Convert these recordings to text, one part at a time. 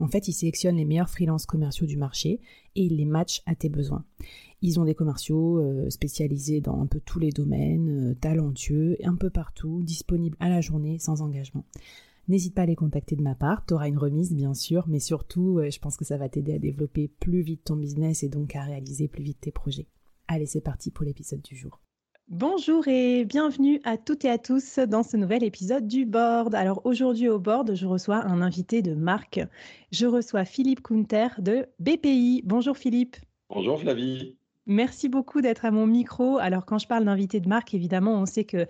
En fait, ils sélectionnent les meilleurs freelances commerciaux du marché et ils les matchent à tes besoins. Ils ont des commerciaux euh, spécialisés dans un peu tous les domaines, euh, talentueux, un peu partout, disponibles à la journée sans engagement. N'hésite pas à les contacter de ma part, tu auras une remise bien sûr, mais surtout, euh, je pense que ça va t'aider à développer plus vite ton business et donc à réaliser plus vite tes projets. Allez, c'est parti pour l'épisode du jour. Bonjour et bienvenue à toutes et à tous dans ce nouvel épisode du Board. Alors aujourd'hui au Board, je reçois un invité de marque. Je reçois Philippe Kunter de BPI. Bonjour Philippe. Bonjour Flavie. Merci beaucoup d'être à mon micro. Alors quand je parle d'invité de marque, évidemment, on sait que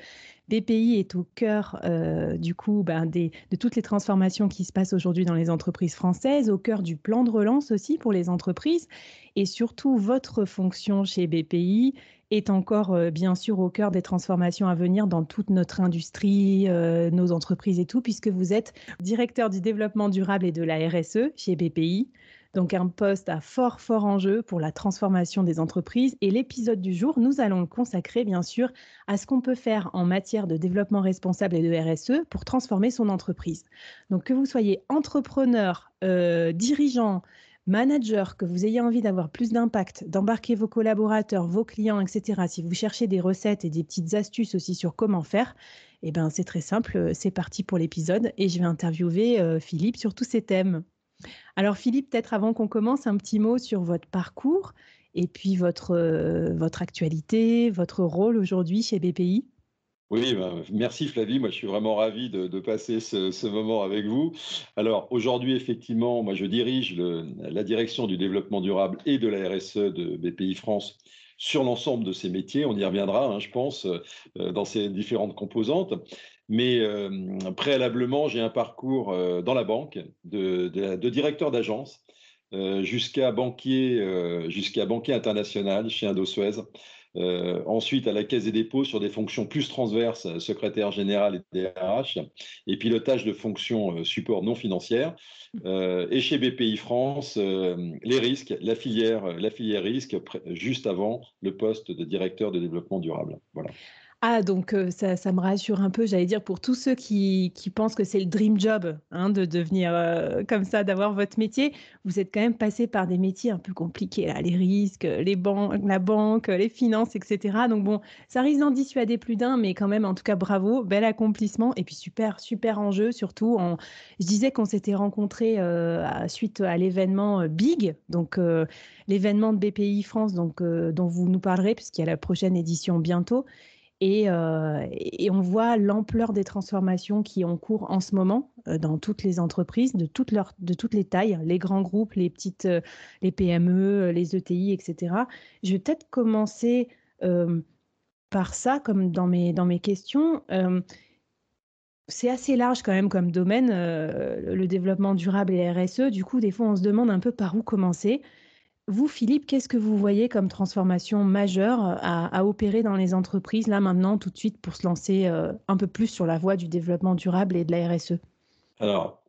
BPI est au cœur euh, du coup ben, de toutes les transformations qui se passent aujourd'hui dans les entreprises françaises, au cœur du plan de relance aussi pour les entreprises, et surtout votre fonction chez BPI est encore euh, bien sûr au cœur des transformations à venir dans toute notre industrie, euh, nos entreprises et tout, puisque vous êtes directeur du développement durable et de la RSE chez BPI. Donc un poste à fort, fort enjeu pour la transformation des entreprises. Et l'épisode du jour, nous allons le consacrer bien sûr à ce qu'on peut faire en matière de développement responsable et de RSE pour transformer son entreprise. Donc que vous soyez entrepreneur, euh, dirigeant, manager, que vous ayez envie d'avoir plus d'impact, d'embarquer vos collaborateurs, vos clients, etc., si vous cherchez des recettes et des petites astuces aussi sur comment faire, eh ben, c'est très simple, c'est parti pour l'épisode et je vais interviewer euh, Philippe sur tous ces thèmes. Alors Philippe, peut-être avant qu'on commence, un petit mot sur votre parcours et puis votre, euh, votre actualité, votre rôle aujourd'hui chez BPI. Oui, ben, merci Flavie. Moi, je suis vraiment ravi de, passer ce, moment avec vous. Alors, aujourd'hui, effectivement, moi, je dirige la direction du développement durable et de la RSE de BPI France sur l'ensemble de ces métiers. On y reviendra, hein, je pense, euh, dans ces différentes composantes. Mais euh, préalablement, j'ai un parcours euh, dans la banque de, de directeur d'agence jusqu'à banquier, jusqu'à banquier international chez Indosuez. Euh, ensuite, à la Caisse des dépôts sur des fonctions plus transverses, euh, secrétaire général et DRH, et pilotage de fonctions euh, support non financières. et chez BPI France, les risques, la filière, la filière risque, juste avant le poste de directeur de développement durable. Voilà. Ah, donc ça, ça, me rassure un peu, j'allais dire, pour tous ceux qui, qui pensent que c'est le dream job hein, de devenir comme ça, d'avoir votre métier. Vous êtes quand même passé par des métiers un peu compliqués, là, les risques, les la banque, les finances, etc. Donc bon, ça risque d'en dissuader plus d'un, mais quand même, en tout cas, bravo, bel accomplissement et puis super, super enjeu, surtout. En... Je disais qu'on s'était rencontrés euh, suite à l'événement Big, donc l'événement de BPI France, donc, dont vous nous parlerez, puisqu'il y a la prochaine édition bientôt. Euh, et, on voit l'ampleur des transformations qui ont cours en ce moment euh, dans toutes les entreprises, de toutes, leurs, de toutes les tailles, les grands groupes, les petites, euh, les PME, les ETI, etc. Je vais peut-être commencer par ça, comme dans mes, dans mes questions. c'est assez large quand même comme domaine, le développement durable et RSE. Du coup, des fois, on se demande un peu par où commencer. Vous, Philippe, qu'est-ce que vous voyez comme transformation majeure à, opérer dans les entreprises, là maintenant, tout de suite, pour se lancer euh, un peu plus sur la voie du développement durable et de la RSE Alors,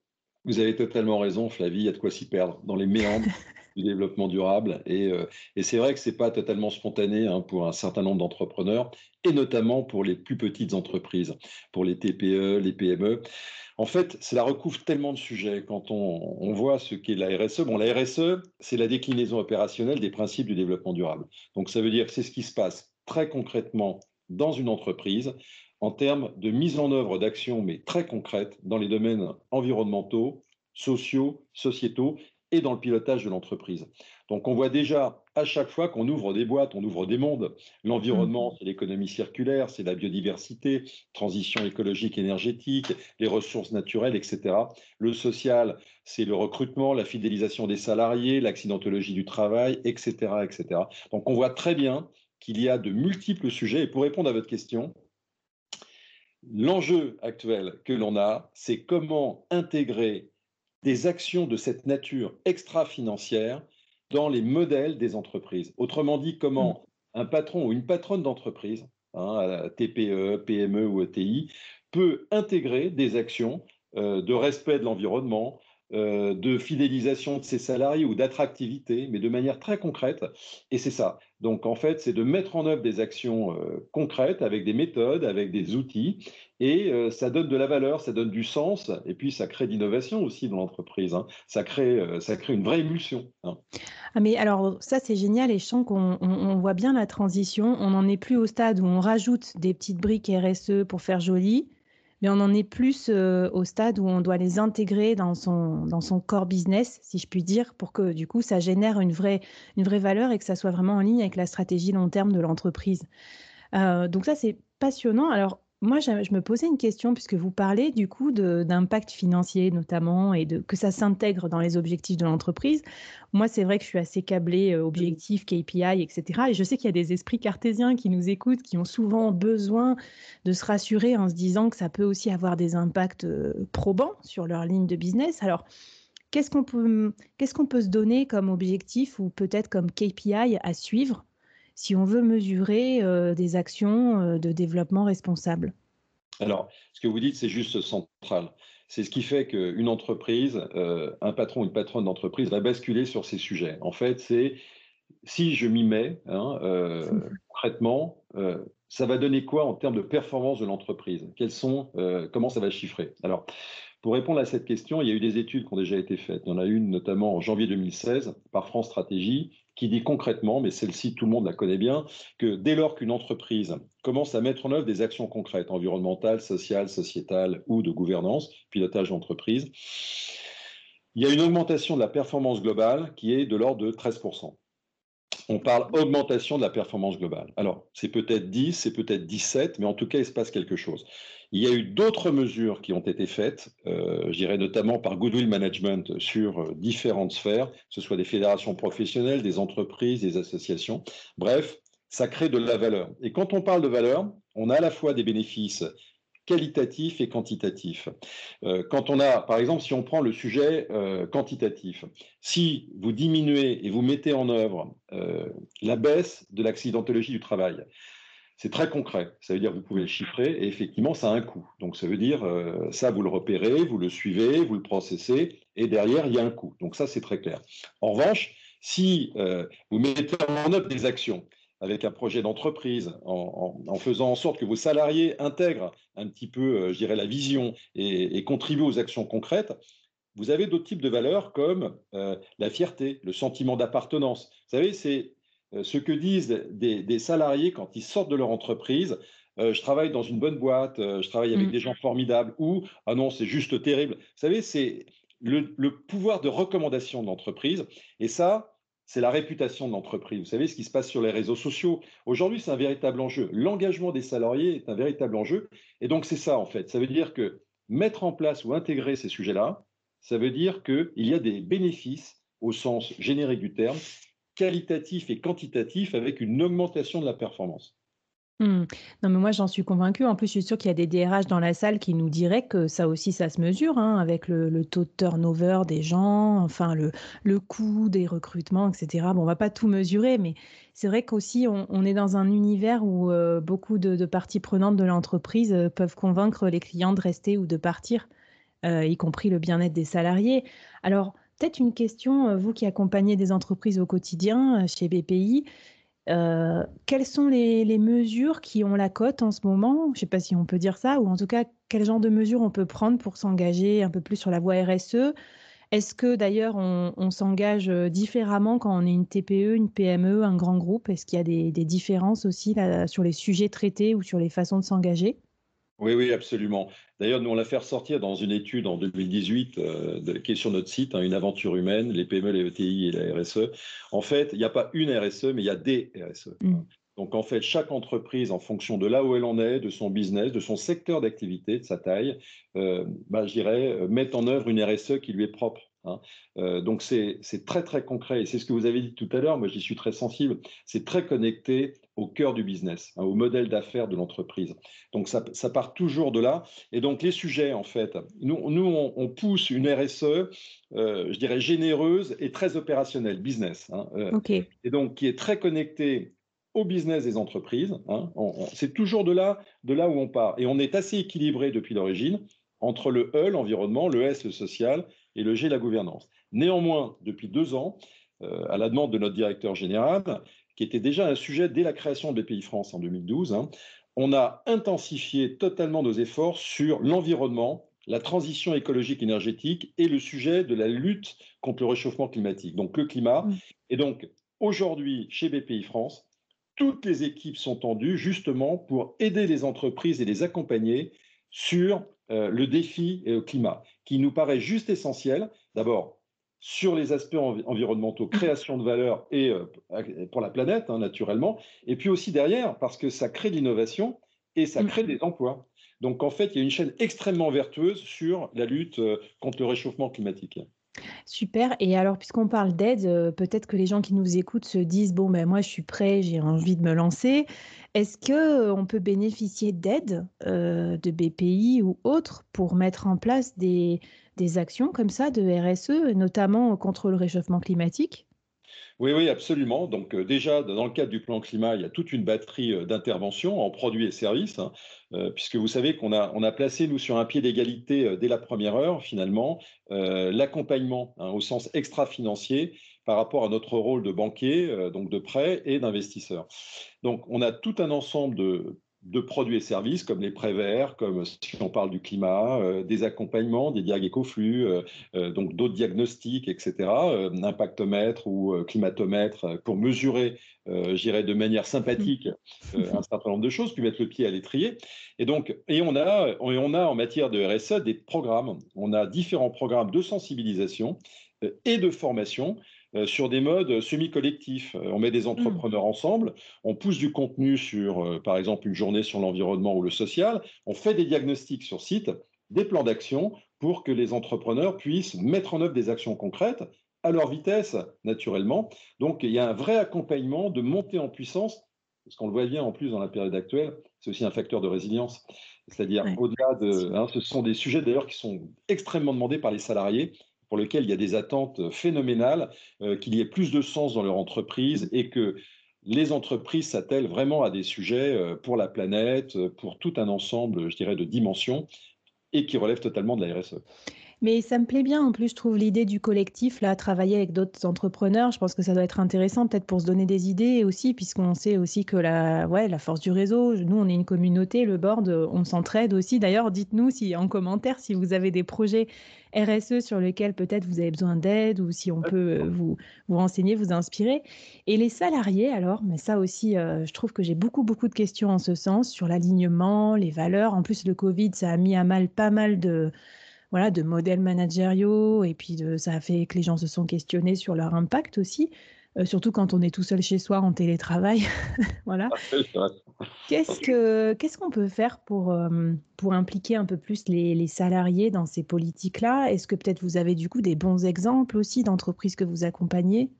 vous avez totalement raison, Flavie, il y a de quoi s'y perdre. Dans les méandres développement durable. Et, c'est vrai que ce n'est pas totalement spontané hein, pour un certain nombre d'entrepreneurs, et notamment pour les plus petites entreprises, pour les TPE, les PME. En fait, cela recouvre tellement de sujets quand on, voit ce qu'est la RSE. Bon, la RSE, c'est la déclinaison opérationnelle des principes du développement durable. Donc, ça veut dire que c'est ce qui se passe très concrètement dans une entreprise en termes de mise en œuvre d'actions, mais très concrètes, dans les domaines environnementaux, sociaux, sociétaux et dans le pilotage de l'entreprise. Donc on voit déjà à chaque fois qu'on ouvre des boîtes, on ouvre des mondes. L'environnement, mmh. c'est l'économie circulaire, c'est la biodiversité, transition écologique, énergétique, les ressources naturelles, etc. Le social, c'est le recrutement, la fidélisation des salariés, l'accidentologie du travail, etc., etc. Donc on voit très bien qu'il y a de multiples sujets. Et pour répondre à votre question, l'enjeu actuel que l'on a, c'est comment intégrer des actions de cette nature extra-financière dans les modèles des entreprises. Autrement dit, comment mmh. un patron ou une patronne d'entreprise, hein, TPE, PME ou ETI, peut intégrer des actions euh, de respect de l'environnement, euh, de fidélisation de ses salariés ou d'attractivité, mais de manière très concrète. Et c'est ça. Donc en fait, c'est de mettre en œuvre des actions euh, concrètes avec des méthodes, avec des outils, et euh, ça donne de la valeur, ça donne du sens, et puis ça crée d'innovation aussi dans l'entreprise. Hein. Ça, crée, ça crée une vraie émulsion. Hein. Ah mais alors ça c'est génial et je sens qu'on voit bien la transition. On n'en est plus au stade où on rajoute des petites briques RSE pour faire joli mais on en est plus euh, au stade où on doit les intégrer dans son, dans son core business, si je puis dire, pour que du coup ça génère une vraie, une vraie valeur et que ça soit vraiment en ligne avec la stratégie long terme de l'entreprise. Euh, donc ça c'est passionnant. Alors moi, je me posais une question, puisque vous parlez du coup d'impact financier notamment et de, que ça s'intègre dans les objectifs de l'entreprise. Moi, c'est vrai que je suis assez câblée euh, objectifs, KPI, etc. Et je sais qu'il y a des esprits cartésiens qui nous écoutent, qui ont souvent besoin de se rassurer en se disant que ça peut aussi avoir des impacts euh, probants sur leur ligne de business. Alors, qu'est-ce qu'on peut, peut se donner comme objectif ou peut-être comme KPI à suivre si on veut mesurer euh, des actions euh, de développement responsable Alors, ce que vous dites, c'est juste central. C'est ce qui fait qu'une entreprise, euh, un patron ou une patronne d'entreprise va basculer sur ces sujets. En fait, c'est si je m'y mets hein, concrètement, ça va donner quoi en termes de performance de l'entreprise? Quels sont, comment ça va chiffrer? Alors, pour répondre à cette question, il y a eu des études qui ont déjà été faites. Il y en a une notamment en janvier 2016 par France Stratégie qui dit concrètement, mais celle-ci, tout le monde la connaît bien, que dès lors qu'une entreprise commence à mettre en œuvre des actions concrètes, environnementales, sociales, sociétales ou de gouvernance, pilotage d'entreprise, il y a une augmentation de la performance globale qui est de l'ordre de 13% on parle augmentation de la performance globale. Alors, c'est peut-être 10, c'est peut-être 17, mais en tout cas, il se passe quelque chose. Il y a eu d'autres mesures qui ont été faites, euh, je dirais notamment par Goodwill Management sur euh, différentes sphères, que ce soit des fédérations professionnelles, des entreprises, des associations. Bref, ça crée de la valeur. Et quand on parle de valeur, on a à la fois des bénéfices qualitatif et quantitatif. Euh, quand on a, par exemple, si on prend le sujet euh, quantitatif, si vous diminuez et vous mettez en œuvre la baisse de l'accidentologie du travail, c'est très concret. Ça veut dire que vous pouvez le chiffrer et effectivement, ça a un coût. Donc, ça veut dire, ça, vous le repérez, vous le suivez, vous le processez et derrière, il y a un coût. Donc, ça, c'est très clair. En revanche, si vous mettez en œuvre des actions avec un projet d'entreprise, en, faisant en sorte que vos salariés intègrent un petit peu, euh, je dirais, la vision et, contribuent aux actions concrètes, vous avez d'autres types de valeurs comme euh, la fierté, le sentiment d'appartenance. Vous savez, c'est euh, ce que disent des, salariés quand ils sortent de leur entreprise. je travaille dans une bonne boîte, je travaille avec mmh. des gens formidables, ou ah non, c'est juste terrible. Vous savez, c'est le, le pouvoir de recommandation de l'entreprise. Et ça, c'est la réputation de l'entreprise. Vous savez ce qui se passe sur les réseaux sociaux. Aujourd'hui, c'est un véritable enjeu. L'engagement des salariés est un véritable enjeu. Et donc, c'est ça, en fait. Ça veut dire que mettre en place ou intégrer ces sujets-là, ça veut dire qu'il y a des bénéfices, au sens générique du terme, qualitatifs et quantitatifs, avec une augmentation de la performance. Mmh. Non, mais moi, j'en suis convaincue. En plus, je suis sûre qu'il y a des DRH dans la salle qui nous diraient que ça aussi, ça se mesure, hein, avec le, taux de turnover des gens, enfin, le, le coût des recrutements, etc. Bon, on va pas tout mesurer, mais c'est vrai qu'aussi, on, est dans un univers où euh, beaucoup de, parties prenantes de l'entreprise euh, peuvent convaincre les clients de rester ou de partir, euh, y compris le bien-être des salariés. Alors, peut-être une question, vous qui accompagnez des entreprises au quotidien chez BPI. quelles sont les, mesures qui ont la cote en ce moment? Je ne sais pas si on peut dire ça, ou en tout cas, quel genre de mesures on peut prendre pour s'engager un peu plus sur la voie RSE est-ce que d'ailleurs on, s'engage euh, différemment quand on est une TPE, une PME, un grand groupe? Est-ce qu'il y a des, différences aussi sur les sujets traités ou sur les façons de s'engager? Oui, oui, absolument. D'ailleurs, nous, on l'a fait ressortir dans une étude en 2018 euh, qui est sur notre site, hein, Une aventure humaine, les PME, les ETI et la RSE. En fait, il n'y a pas une RSE, mais il y a des RSE. Mmh. Donc, en fait, chaque entreprise, en fonction de là où elle en est, de son business, de son secteur d'activité, de sa taille, euh, bah, je dirais, euh, met en œuvre une RSE qui lui est propre. Hein. Euh, donc, c'est très, très concret. Et c'est ce que vous avez dit tout à l'heure. Moi, j'y suis très sensible. C'est très connecté au cœur du business, hein, au modèle d'affaires de l'entreprise. Donc, ça, part toujours de là. Et donc, les sujets, en fait, nous, nous on, pousse une RSE, je dirais, généreuse et très opérationnelle, business. Hein, et donc, qui est très connectée au business des entreprises. Hein. c'est toujours de là, de là où on part. Et on est assez équilibré depuis l'origine entre le E, l'environnement, le S, le social, et le G, la gouvernance. Néanmoins, depuis deux ans, euh, à la demande de notre directeur général, qui était déjà un sujet dès la création de BPI France en 2012, hein, on a intensifié totalement nos efforts sur l'environnement, la transition écologique énergétique et le sujet de la lutte contre le réchauffement climatique, donc le climat. Mmh. Et donc, aujourd'hui, chez BPI France, toutes les équipes sont tendues justement pour aider les entreprises et les accompagner sur euh, le défi et le climat, qui nous paraît juste essentiel. D'abord, sur les aspects environnementaux, mmh. création de valeur et euh, pour la planète, hein, naturellement, et puis aussi derrière, parce que ça crée de l'innovation et ça mmh. crée des emplois. Donc en fait, il y a une chaîne extrêmement vertueuse sur la lutte euh, contre le réchauffement climatique. Super. Et alors, puisqu'on parle d'aide, euh, peut-être que les gens qui nous écoutent se disent bon, ben moi, je suis prêt, j'ai envie de me lancer. Est-ce que euh, on peut bénéficier d'aide euh, de BPI ou autres pour mettre en place des, des actions comme ça de RSE, notamment contre le réchauffement climatique? Oui, oui, absolument. Donc euh, déjà, dans le cadre du plan climat, il y a toute une batterie euh, d'interventions en produits et services, hein, euh, puisque vous savez qu'on a, on a placé, nous, sur un pied d'égalité dès la première heure, finalement, l'accompagnement hein, au sens extra-financier par rapport à notre rôle de banquier, donc de prêt et d'investisseur. Donc on a tout un ensemble de de produits et services comme les prêts verts, comme si on parle du climat, euh, des accompagnements, des diag écoflux, euh, euh, donc d'autres diagnostics, etc., impactomètre ou climatomètre pour mesurer, j'irais de manière sympathique un certain nombre de choses, puis mettre le pied à l'étrier. Et donc, et on a, et on a en matière de RSE des programmes. On a différents programmes de sensibilisation et de formation euh, sur des modes semi-collectifs. Euh, on met des mmh. entrepreneurs ensemble, on pousse du contenu sur, euh, par exemple, une journée sur l'environnement ou le social, on fait des diagnostics sur site, des plans d'action pour que les entrepreneurs puissent mettre en œuvre des actions concrètes à leur vitesse, naturellement. Donc, il y a un vrai accompagnement de montée en puissance, parce qu'on le voit bien en plus dans la période actuelle, c'est aussi un facteur de résilience. C'est-à-dire, au-delà de. Hein, ce sont des sujets d'ailleurs qui sont extrêmement demandés par les salariés pour lequel il y a des attentes phénoménales, euh, qu'il y ait plus de sens dans leur entreprise et que les entreprises s'attellent vraiment à des sujets euh, pour la planète, pour tout un ensemble, je dirais, de dimensions et qui relèvent totalement de la RSE. Mais ça me plaît bien, en plus, je trouve l'idée du collectif, là, travailler avec d'autres entrepreneurs, je pense que ça doit être intéressant, peut-être pour se donner des idées aussi, puisqu'on sait aussi que la, ouais, la force du réseau, nous, on est une communauté, le board, on s'entraide aussi. D'ailleurs, dites-nous si, en commentaire si vous avez des projets RSE sur lesquels peut-être vous avez besoin d'aide ou si on peut euh, vous, vous renseigner, vous inspirer. Et les salariés, alors, mais ça aussi, euh, je trouve que j'ai beaucoup, beaucoup de questions en ce sens sur l'alignement, les valeurs. En plus, le Covid, ça a mis à mal pas mal de voilà, de modèles managériaux, et puis de, ça a fait que les gens se sont questionnés sur leur impact aussi, euh, surtout quand on est tout seul chez soi en télétravail. voilà. Qu'est-ce que qu'est-ce qu'on peut faire pour, euh, pour impliquer un peu plus les, les salariés dans ces politiques-là? Est-ce que peut-être vous avez du coup des bons exemples aussi d'entreprises que vous accompagnez?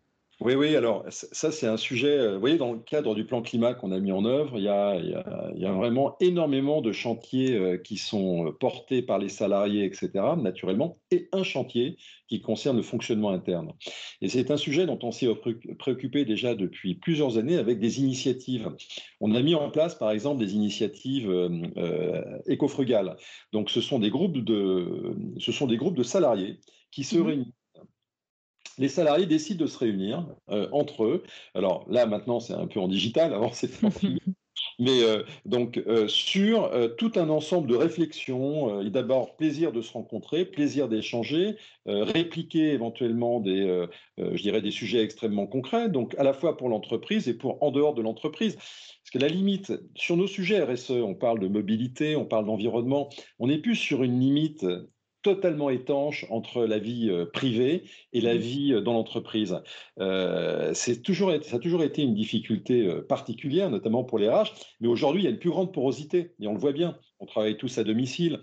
Oui, oui, alors ça c'est un sujet, euh, vous voyez, dans le cadre du plan climat qu'on a mis en œuvre, il y a, il y a, vraiment énormément de chantiers euh, qui sont euh, portés par les salariés, etc., naturellement, et un chantier qui concerne le fonctionnement interne. Et c'est un sujet dont on s'est préoccupé déjà depuis plusieurs années avec des initiatives. On a mis en place, par exemple, des initiatives euh, éco-frugales. Donc ce sont des groupes de, ce sont des groupes de salariés qui se mmh réunissent les salariés décident de se réunir entre eux. Alors là, maintenant, c'est un peu en digital, avant c'était en physique. Mais euh, donc, euh, sur euh, tout un ensemble de réflexions, d'abord plaisir de se rencontrer, plaisir d'échanger, répliquer éventuellement des, je dirais, des sujets extrêmement concrets, donc à la fois pour l'entreprise et pour en dehors de l'entreprise. Parce que la limite, sur nos sujets RSE, on parle de mobilité, on parle d'environnement, on n'est plus sur une limite totalement étanche entre la vie euh, privée et la mmh. vie euh, dans l'entreprise. Euh, c'est toujours, ça a toujours été une difficulté particulière, notamment pour les RH, mais aujourd'hui, il y a une plus grande porosité, et on le voit bien. On travaille tous à domicile.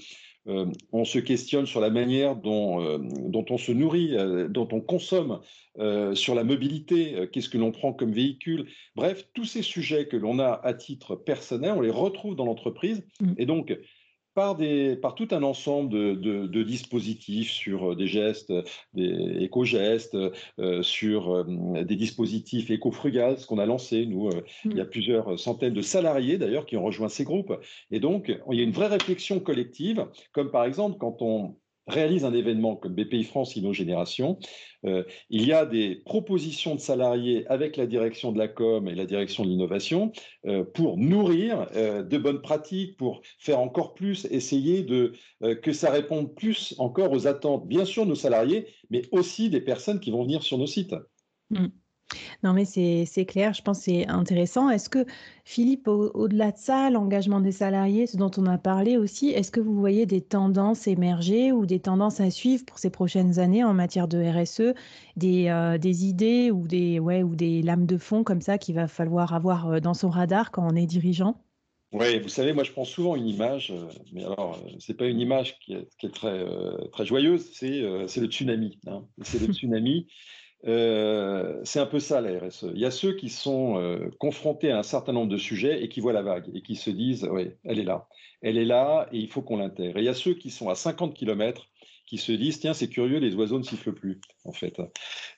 on se questionne sur la manière dont, dont on se nourrit, dont on consomme, sur la mobilité, qu'est-ce que l'on prend comme véhicule. Bref, tous ces sujets que l'on a à titre personnel, on les retrouve dans l'entreprise. Mmh. Et donc, par, des, par tout un ensemble de, dispositifs sur euh, des gestes, des éco-gestes, euh, sur euh, des dispositifs éco-frugales, ce qu'on a lancé. Nous, il y a mmh. plusieurs centaines de salariés d'ailleurs qui ont rejoint ces groupes. Et donc, il y a une vraie réflexion collective, comme par exemple quand on réalise un événement comme BPI France Inno-Génération, euh, il y a des propositions de salariés avec la direction de la com et la direction de l'innovation euh, pour nourrir euh, de bonnes pratiques, pour faire encore plus, essayer de que ça réponde plus encore aux attentes, bien sûr, de nos salariés, mais aussi des personnes qui vont venir sur nos sites. Mmh. Non, mais c'est clair, je pense que c'est intéressant. Est-ce que, Philippe, au-delà de ça, l'engagement des salariés, ce dont on a parlé aussi, est-ce que vous voyez des tendances émerger ou des tendances à suivre pour ces prochaines années en matière de RSE, des, euh, des idées ou des, ouais, ou des lames de fond comme ça qu'il va falloir avoir euh, dans son radar quand on est dirigeant? Oui, vous savez, moi je prends souvent une image, euh, mais alors c'est pas une image qui est, qui est très, très joyeuse, c'est le tsunami. Hein. C'est le tsunami. Euh, c'est un peu ça la RSE. Il y a ceux qui sont euh, confrontés à un certain nombre de sujets et qui voient la vague et qui se disent oui, elle est là, elle est là et il faut qu'on l'intègre. Et il y a ceux qui sont à 50 km qui se disent tiens c'est curieux les oiseaux ne sifflent plus en fait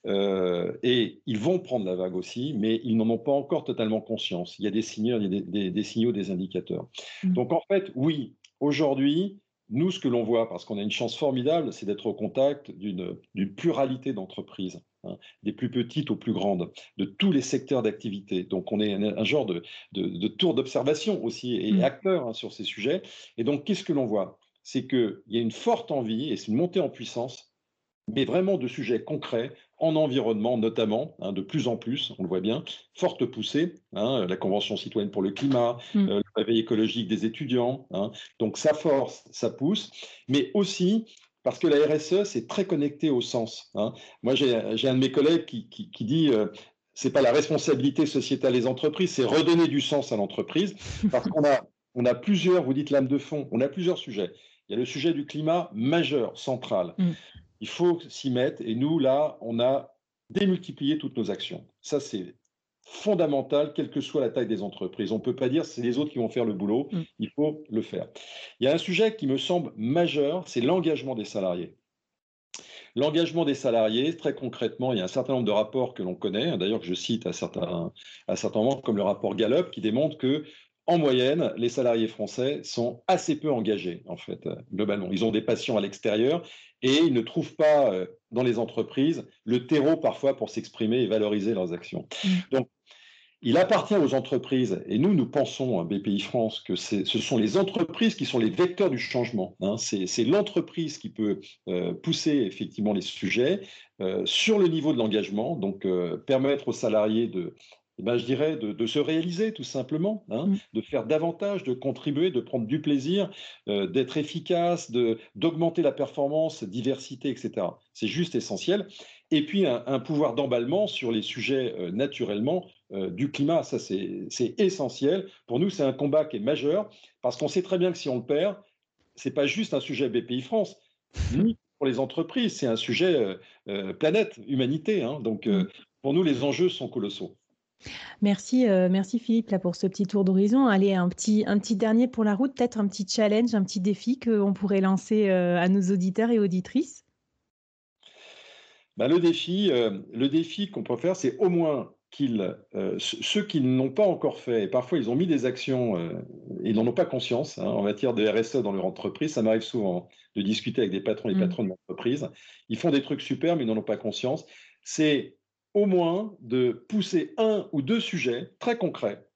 euh, et ils vont prendre la vague aussi mais ils n'en ont pas encore totalement conscience il y a des signaux il y a des, signaux des indicateurs mmh. donc en fait oui aujourd'hui nous, ce que l'on voit, parce qu'on a une chance formidable, c'est d'être au contact d'une pluralité d'entreprises. Hein, des plus petites aux plus grandes, de tous les secteurs d'activité. Donc on est un, genre de, tour d'observation aussi et mmh. acteur hein, sur ces sujets. Et donc qu'est-ce que l'on voit? C'est qu'il y a une forte envie, et c'est une montée en puissance, mais vraiment de sujets concrets, en environnement notamment, hein, de plus en plus, on le voit bien, forte poussée, la Convention citoyenne pour le climat, mmh. euh, le réveil écologique des étudiants, donc ça force, ça pousse, mais aussi parce que la RSE, c'est très connecté au sens. Hein. Moi, j'ai un de mes collègues qui, dit euh, c'est pas la responsabilité sociétale des entreprises, c'est redonner du sens à l'entreprise, parce qu'on a, on a plusieurs, vous dites lame de fond, on a plusieurs sujets. Il y a le sujet du climat majeur, central. Mm. Il faut s'y mettre, et nous, là, on a démultiplié toutes nos actions. Ça, c'est fondamental, quelle que soit la taille des entreprises. On ne peut pas dire c'est les autres qui vont faire le boulot, mm. il faut le faire. Il y a un sujet qui me semble majeur, c'est l'engagement des salariés. L'engagement des salariés, très concrètement, il y a un certain nombre de rapports que l'on connaît, d'ailleurs que je cite à certains, à certains moments, comme le rapport Gallup, qui démontre que en moyenne, les salariés français sont assez peu engagés, en fait, globalement. Ils ont des passions à l'extérieur et ils ne trouvent pas euh, dans les entreprises le terreau parfois pour s'exprimer et valoriser leurs actions. Mm. Donc, il appartient aux entreprises, et nous, nous pensons à BPI France que ce sont les entreprises qui sont les vecteurs du changement. Hein. C'est l'entreprise qui peut euh, pousser effectivement les sujets euh, sur le niveau de l'engagement, donc euh, permettre aux salariés de, eh ben, je dirais, de, se réaliser tout simplement, hein, mmh. de faire davantage, de contribuer, de prendre du plaisir, d'être efficace, d'augmenter la performance, diversité, etc. C'est juste essentiel. Et puis un pouvoir d'emballement sur les sujets naturellement euh, du climat. Ça, c'est essentiel. Pour nous, c'est un combat qui est majeur parce qu'on sait très bien que si on le perd, c'est pas juste un sujet BPI France, ni pour les entreprises, c'est un sujet euh, euh, planète, humanité. Hein. Donc, mm. pour nous, les enjeux sont colossaux. Merci, merci Philippe là, pour ce petit tour d'horizon. Allez, un petit, un petit dernier pour la route, peut-être un petit challenge, un petit défi qu'on pourrait lancer à nos auditeurs et auditrices? Bah, le défi, le défi qu'on peut faire, c'est au moins qu'ils, euh, ceux qui ne l'ont pas encore fait, et parfois ils ont mis des actions, euh, ils n'en ont pas conscience hein, en matière de RSE dans leur entreprise, ça m'arrive souvent de discuter avec des patrons et des mmh. patronnes d'entreprise, ils font des trucs super mais ils n'en ont pas conscience, c'est au moins de pousser un ou deux sujets très concrets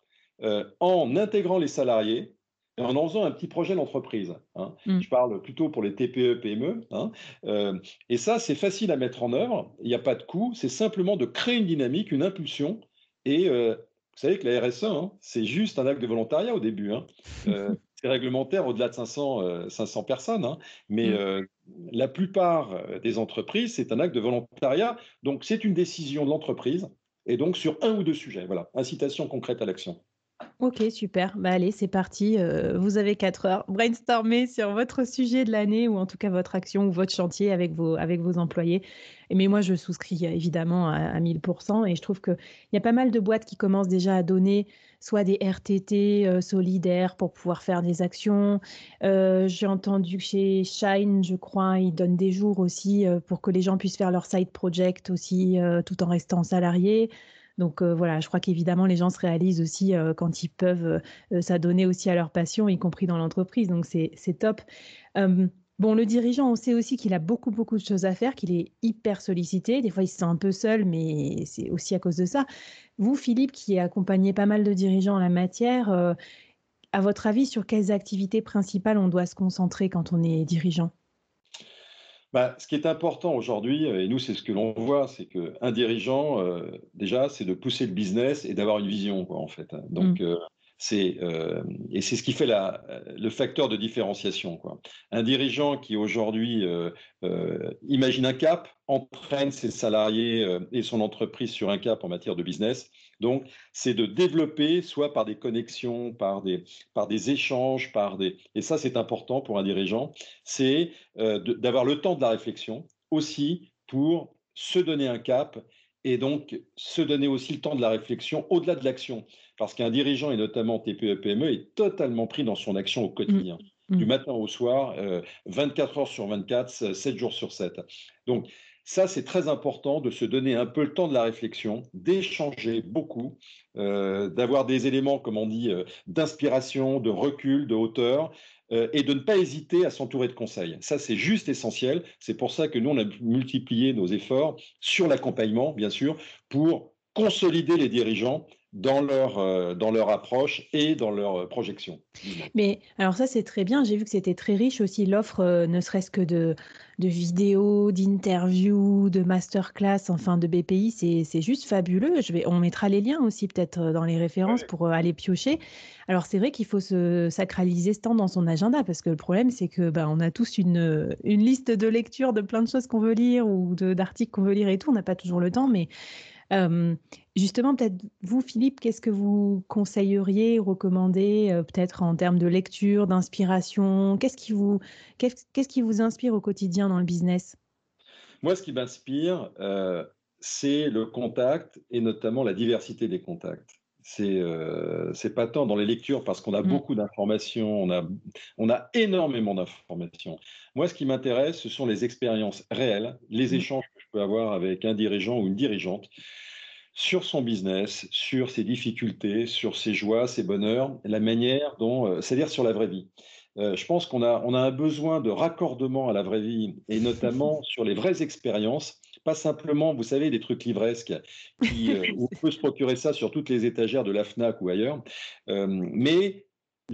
euh, en intégrant les salariés en en faisant un petit projet d'entreprise. Hein. Mm. Je parle plutôt pour les TPE, PME. Hein. Euh, et ça, c'est facile à mettre en œuvre. Il n'y a pas de coût. C'est simplement de créer une dynamique, une impulsion. Et euh, vous savez que la RSE, hein, c'est juste un acte de volontariat au début. c'est réglementaire au-delà de 500, 500 personnes. Mais mm. la plupart des entreprises, c'est un acte de volontariat. Donc, c'est une décision de l'entreprise. Et donc, sur un ou deux sujets. Voilà, incitation concrète à l'action. Ok, super. Bah allez, c'est parti. Euh, vous avez quatre heures. Brainstormer sur votre sujet de l'année ou en tout cas votre action ou votre chantier avec vos, avec vos employés. Mais moi, je souscris évidemment à, 1000% et je trouve qu'il y a pas mal de boîtes qui commencent déjà à donner soit des RTT euh, solidaires pour pouvoir faire des actions. Euh, j'ai entendu chez Shine, je crois, ils donnent des jours aussi pour que les gens puissent faire leur side project aussi tout en restant salariés. Donc euh, voilà, je crois qu'évidemment, les gens se réalisent aussi euh, quand ils peuvent euh, s'adonner aussi à leur passion, y compris dans l'entreprise. Donc c'est top. Bon, le dirigeant, on sait aussi qu'il a beaucoup, beaucoup de choses à faire, qu'il est hyper sollicité. Des fois, il se sent un peu seul, mais c'est aussi à cause de ça. Vous, Philippe, qui accompagnez pas mal de dirigeants en la matière, à votre avis, sur quelles activités principales on doit se concentrer quand on est dirigeant? Bah, ce qui est important aujourd'hui, euh, et nous, c'est ce que l'on voit, c'est qu'un dirigeant, euh, déjà, c'est de pousser le business et d'avoir une vision, quoi, en fait. Hein. Donc, mmh. euh, c'est et c'est ce qui fait la, le facteur de différenciation. Quoi. Un dirigeant qui aujourd'hui imagine un cap, entraîne ses salariés et son entreprise sur un cap en matière de business, donc, c'est de développer, soit par des connexions, par des, par des échanges, par des... Et ça, c'est important pour un dirigeant, c'est euh, d'avoir le temps de la réflexion aussi pour se donner un cap et donc se donner aussi le temps de la réflexion au-delà de l'action. Parce qu'un dirigeant, et notamment TPE-PME, e, est totalement pris dans son action au quotidien. Mmh. Du matin au soir, 24 euh, heures sur 24, 7 jours sur 7. Donc, ça, c'est très important de se donner un peu le temps de la réflexion, d'échanger beaucoup, euh, d'avoir des éléments, comme on dit, euh, d'inspiration, de recul, de hauteur, euh, et de ne pas hésiter à s'entourer de conseils. Ça, c'est juste essentiel. C'est pour ça que nous, on a multiplié nos efforts sur l'accompagnement, bien sûr, pour consolider les dirigeants dans leur, euh, dans leur approche et dans leur euh, projection. Mais alors ça, c'est très bien. J'ai vu que c'était très riche aussi, l'offre, euh, ne serait-ce que de, de vidéos, d'interviews, de masterclass, enfin de BPI. C'est juste fabuleux. Je vais, on mettra les liens aussi peut-être dans les références pour aller piocher. Alors c'est vrai qu'il faut se sacraliser ce temps dans son agenda parce que le problème, c'est que ben, on a tous une, une liste de lecture de plein de choses qu'on veut lire ou d'articles qu'on veut lire et tout. On n'a pas toujours le temps, mais justement, peut-être vous, Philippe, qu'est-ce que vous conseilleriez, recommandez, peut-être en termes de lecture, d'inspiration? Qu'est-ce qui, vous, qu'est-ce, qui vous inspire au quotidien dans le business? Moi, ce qui m'inspire, c'est le contact et notamment la diversité des contacts. C'est c'est pas tant dans les lectures parce qu'on a mmh. beaucoup d'informations, on a, on a énormément d'informations. Moi, ce qui m'intéresse, ce sont les expériences réelles, les mmh. échanges que peux avoir avec un dirigeant ou une dirigeante sur son business, sur ses difficultés, sur ses joies, ses bonheurs, la manière dont, euh, c'est-à-dire sur la vraie vie. Euh, je pense qu'on a, on a un besoin de raccordement à la vraie vie, et notamment sur les vraies expériences, pas simplement, vous savez, des trucs livresques, qui, euh, on peut se procurer ça sur toutes les étagères de la FNAC ou ailleurs, mais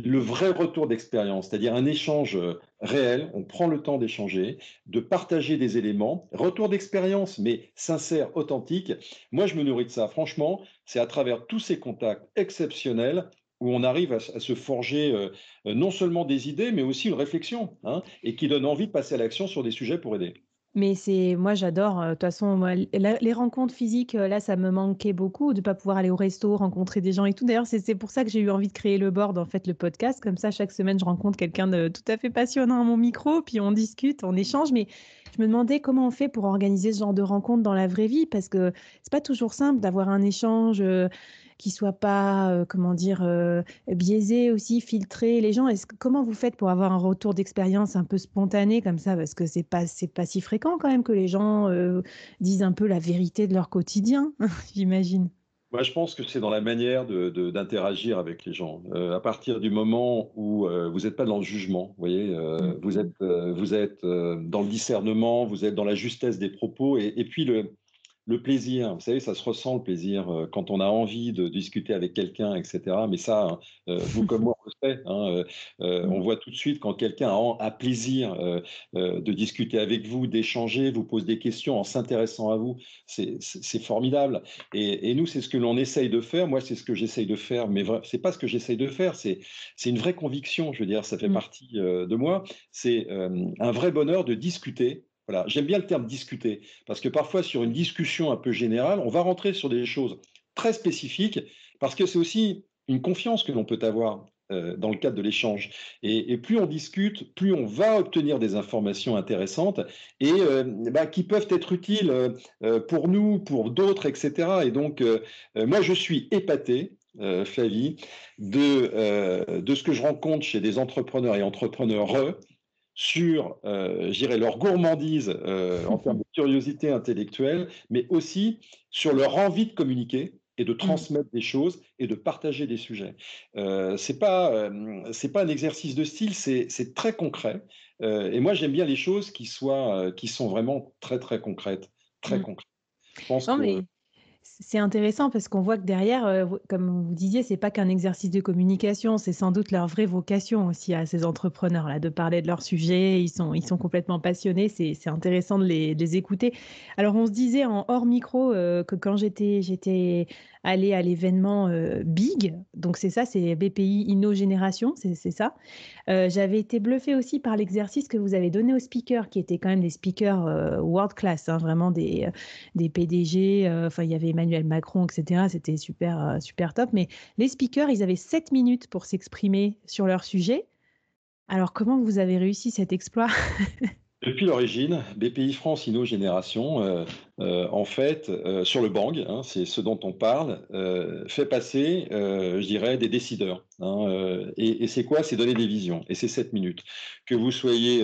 le vrai retour d'expérience, c'est-à-dire un échange euh, réel, on prend le temps d'échanger, de partager des éléments, retour d'expérience, mais sincère, authentique. Moi, je me nourris de ça. Franchement, c'est à travers tous ces contacts exceptionnels où on arrive à, se forger euh, non seulement des idées, mais aussi une réflexion, hein, et qui donne envie de passer à l'action sur des sujets pour aider. Mais c'est moi j'adore, de toute façon les rencontres physiques, là ça me manquait beaucoup de pas pouvoir aller au resto, rencontrer des gens et tout. D'ailleurs, c'est pour ça que j'ai eu envie de créer le board, en fait, le podcast. Comme ça, chaque semaine, je rencontre quelqu'un de tout à fait passionnant à mon micro, puis on discute, on échange. Mais je me demandais comment on fait pour organiser ce genre de rencontres dans la vraie vie, parce que c'est pas toujours simple d'avoir un échange, qui soit pas, euh, comment dire, euh, biaisé aussi, filtré. Les gens, est-ce, comment vous faites pour avoir un retour d'expérience un peu spontané comme ça? Parce que c'est pas, c'est pas si fréquent quand même que les gens euh, disent un peu la vérité de leur quotidien, j'imagine. Moi, je pense que c'est dans la manière d'interagir de, avec les gens. à partir du moment où vous n'êtes pas dans le jugement, vous voyez, mmh. vous êtes, vous êtes dans le discernement, vous êtes dans la justesse des propos, et, et puis le, le plaisir, vous savez, ça se ressent le plaisir euh, quand on a envie de discuter avec quelqu'un, etc. Mais ça, hein, euh, vous comme moi, on le sait. Hein, euh, on voit tout de suite quand quelqu'un a, plaisir de discuter avec vous, d'échanger, vous pose des questions en s'intéressant à vous. C'est formidable. Et, nous, c'est ce que l'on essaye de faire. Moi, c'est ce que j'essaye de faire. Mais c'est pas ce que j'essaye de faire. C'est une vraie conviction. Je veux dire, ça fait mmh. partie de moi. C'est un vrai bonheur de discuter voilà, j'aime bien le terme discuter, parce que parfois sur une discussion un peu générale, on va rentrer sur des choses très spécifiques, parce que c'est aussi une confiance que l'on peut avoir euh, dans le cadre de l'échange. Et, plus on discute, plus on va obtenir des informations intéressantes et euh, bah, qui peuvent être utiles euh, pour nous, pour d'autres, etc. Et donc, moi, je suis épaté. Flavie, de, ce que je rencontre chez des entrepreneurs et entrepreneurs sur, euh, leur gourmandise euh, en termes de curiosité intellectuelle, mais aussi sur leur envie de communiquer et de mmh. transmettre des choses et de partager des sujets. Euh, c'est pas euh, c'est pas un exercice de style, c'est très concret. et moi j'aime bien les choses qui soient qui sont vraiment très très concrètes, très mmh. concrètes. Je pense que, c'est intéressant parce qu'on voit que derrière, euh, comme vous disiez, c'est pas qu'un exercice de communication, c'est sans doute leur vraie vocation aussi à ces entrepreneurs-là de parler de leur sujet. Ils sont, ils sont complètement passionnés. C'est, intéressant de les, écouter. Alors, on se disait en hors micro euh, que quand j'étais, j'étais aller à l'événement euh, Big. Donc c'est ça, c'est BPI Inno Génération, c'est ça. Euh, j'avais été bluffée aussi par l'exercice que vous avez donné aux speakers, qui étaient quand même des speakers euh, world class, hein, vraiment des, des PDG. Enfin, il y avait Emmanuel Macron, etc. C'était super, super top. Mais les speakers, ils avaient 7 minutes pour s'exprimer sur leur sujet. Alors comment vous avez réussi cet exploit? Depuis l'origine, BPI France Inno Génération, euh, euh, en fait, euh, sur le Bang, hein, c'est ce dont on parle, fait passer, je dirais, des décideurs. Hein, et, c'est quoi? C'est donner des visions. Et c'est 7 minutes. Que vous soyez,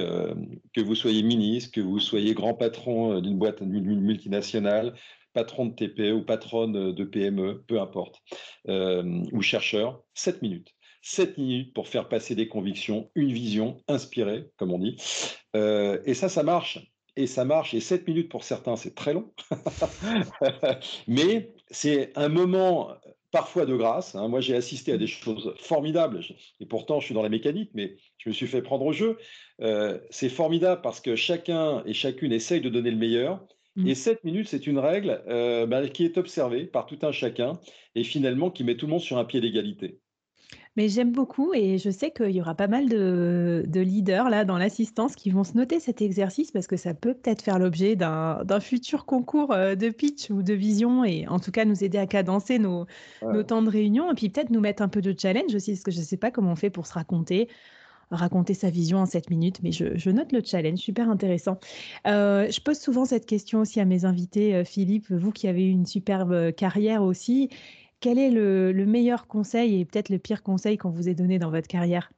que vous soyez ministre, que vous soyez grand patron d'une boîte multinationale, patron de TPE ou patronne de PME, peu importe, ou chercheur, 7 minutes. 7 minutes pour faire passer des convictions, une vision inspirée, comme on dit. Euh, et ça, ça marche. Et ça marche. Et 7 minutes pour certains, c'est très long. Mais c'est un moment parfois de grâce. Hein. Moi, j'ai assisté à des choses formidables. Et pourtant, je suis dans la mécanique, mais je me suis fait prendre au jeu. Euh, c'est formidable parce que chacun et chacune essaye de donner le meilleur. Mmh. Et 7 minutes, c'est une règle euh, bah, qui est observée par tout un chacun et finalement qui met tout le monde sur un pied d'égalité. Mais j'aime beaucoup et je sais qu'il y aura pas mal de, leaders là dans l'assistance qui vont se noter cet exercice parce que ça peut peut-être faire l'objet d'un futur concours euh, de pitch ou de vision et en tout cas nous aider à cadencer nos, temps de réunion et puis peut-être nous mettre un peu de challenge aussi parce que je ne sais pas comment on fait pour se raconter raconter sa vision en 7 minutes, mais je, note le challenge, super intéressant. Euh, je pose souvent cette question aussi à mes invités, euh, Philippe, vous qui avez eu une superbe carrière aussi, quel est le, meilleur conseil et peut-être le pire conseil qu'on vous ait donné dans votre carrière?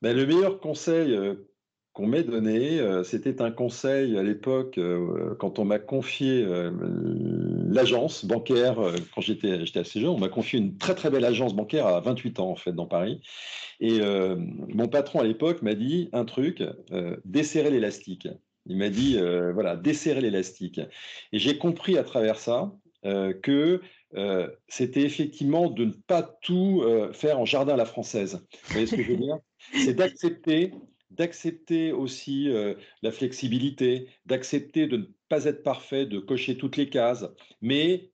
Ben, Le meilleur conseil euh, qu'on m'ait donné, euh, c'était un conseil à l'époque euh, quand on m'a confié l'agence bancaire, quand j'étais assez jeune, on m'a confié une très très belle agence bancaire à 28 ans en fait dans Paris. Et mon patron à l'époque m'a dit un truc, desserrer l'élastique. Il m'a dit, voilà, desserrer l'élastique. Et j'ai compris à travers ça que euh, c'était effectivement de ne pas tout euh, faire en jardin à la française. Vous voyez ce que je veux dire? C'est d'accepter d'accepter aussi euh, la flexibilité, d'accepter de ne pas être parfait, de cocher toutes les cases. Mais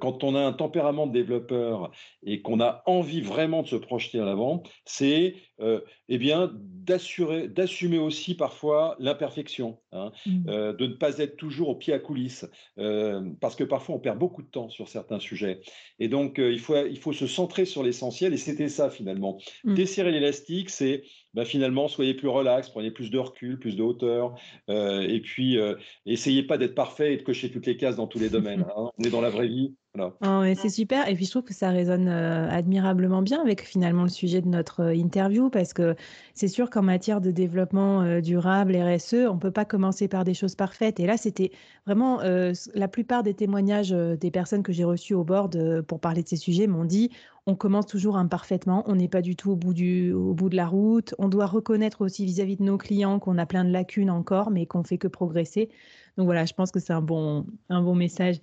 quand on a un tempérament de développeur et qu'on a envie vraiment de se projeter en avant, c'est euh, eh bien, d'assurer, d'assumer aussi parfois l'imperfection, hein, mmh. euh, de ne pas être toujours au pied à coulisses, euh, parce que parfois on perd beaucoup de temps sur certains sujets. Et donc, il, faut, il faut se centrer sur l'essentiel, et c'était ça finalement. Mmh. Desserrer l'élastique, c'est bah, finalement, soyez plus relax, prenez plus de recul, plus de hauteur, et puis essayez pas d'être parfait et de cocher toutes les cases dans tous les domaines. Hein. On est dans la vraie vie, Oh, c'est super. Et puis je trouve que ça résonne euh, admirablement bien avec finalement le sujet de notre euh, interview parce que c'est sûr qu'en matière de développement euh, durable, RSE, on ne peut pas commencer par des choses parfaites. Et là, c'était vraiment la plupart des témoignages des personnes que j'ai reçues au board pour parler de ces sujets m'ont dit on commence toujours imparfaitement, on n'est pas du tout au bout, du, au bout de la route. On doit reconnaître aussi vis-à-vis de nos clients qu'on a plein de lacunes encore, mais qu'on fait que progresser. Donc voilà, je pense que c'est un bon, un bon message.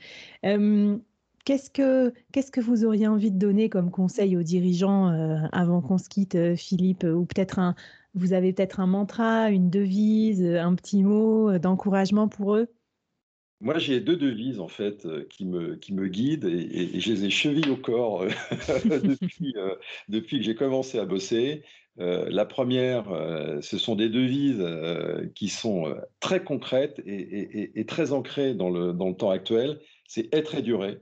Qu'est-ce que, qu'est-ce que vous auriez envie de donner comme conseil aux dirigeants euh, avant qu'on se quitte, euh, Philippe? Ou peut-être un, vous avez peut-être un mantra, une devise, un petit mot d'encouragement pour eux? Moi, j'ai deux devises en fait qui me, qui me guident et, je les ai chevillées au corps depuis, depuis, que j'ai commencé à bosser. la première, ce sont des devises qui sont très concrètes et, et, très ancrées dans le, dans le temps actuel. C'est être et durer.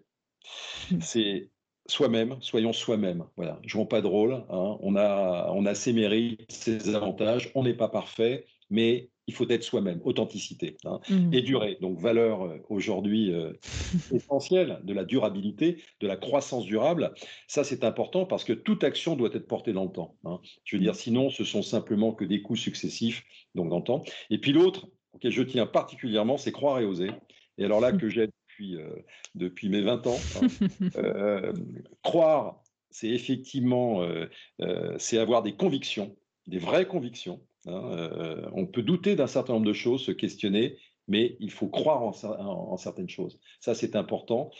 Mmh. C'est soi-même, soyons soi-même. Voilà, jouons pas de rôle. Hein. On, a, on a ses mérites, ses avantages. On n'est pas parfait, mais il faut être soi-même, authenticité hein. mmh. et durée. Donc valeur euh, aujourd'hui euh, essentielle de la durabilité, de la croissance durable. Ça c'est important parce que toute action doit être portée dans le temps. Hein. Je veux dire, sinon ce sont simplement que des coups successifs, donc dans le temps. Et puis l'autre, auquel je tiens particulièrement, c'est croire et oser. Et alors là que j'aide euh, depuis, mes 20 ans. Hein. Euh, croire, c'est effectivement, euh, c'est avoir des convictions, des vraies convictions. Hein, on peut douter d'un certain nombre de choses, se questionner, mais il faut croire en, certaines choses. Ça, c'est important.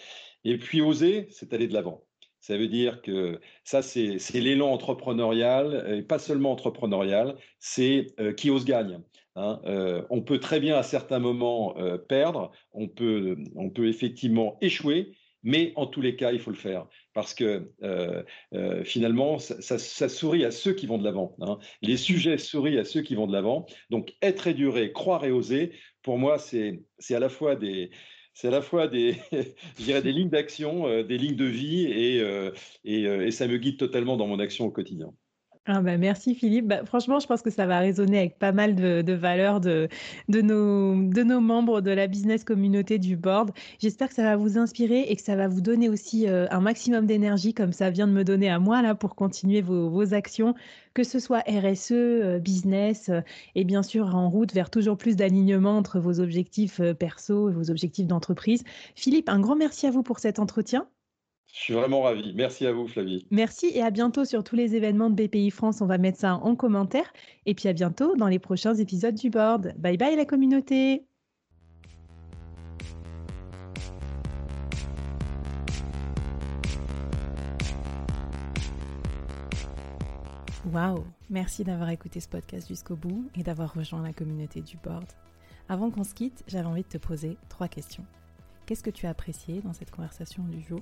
Et puis oser, c'est aller de l'avant. Ça veut dire que ça, c'est l'élan entrepreneurial, et pas seulement entrepreneurial, c'est qui ose gagne. Hein, euh, on peut très bien à certains moments euh, perdre, on peut, on peut effectivement échouer, mais en tous les cas, il faut le faire parce que euh, finalement, ça, sourit à ceux qui vont de l'avant. Hein. Les sujets sourient à ceux qui vont de l'avant. Donc, être et durer, croire et oser, pour moi, c'est à la fois des, c'est à la fois des, des lignes d'action, des lignes de vie, et, et, ça me guide totalement dans mon action au quotidien. Ah bah, merci Philippe. Bah, franchement, je pense que ça va résonner avec pas mal de, valeurs de, nos membres de la business communauté du board. J'espère que ça va vous inspirer et que ça va vous donner aussi euh, un maximum d'énergie comme ça vient de me donner à moi là pour continuer vos, vos actions, que ce soit RSE, euh, business euh, et bien sûr en route vers toujours plus d'alignement entre vos objectifs perso et vos objectifs d'entreprise. Philippe, un grand merci à vous pour cet entretien. Je suis vraiment ravi. Merci à vous, Flavie. Merci et à bientôt sur tous les événements de BPI France. On va mettre ça en commentaire. Et puis à bientôt dans les prochains épisodes du board. Bye bye la communauté. Waouh Merci d'avoir écouté ce podcast jusqu'au bout et d'avoir rejoint la communauté du board. Avant qu'on se quitte, j'avais envie de te poser trois questions. Qu'est-ce que tu as apprécié dans cette conversation du jour?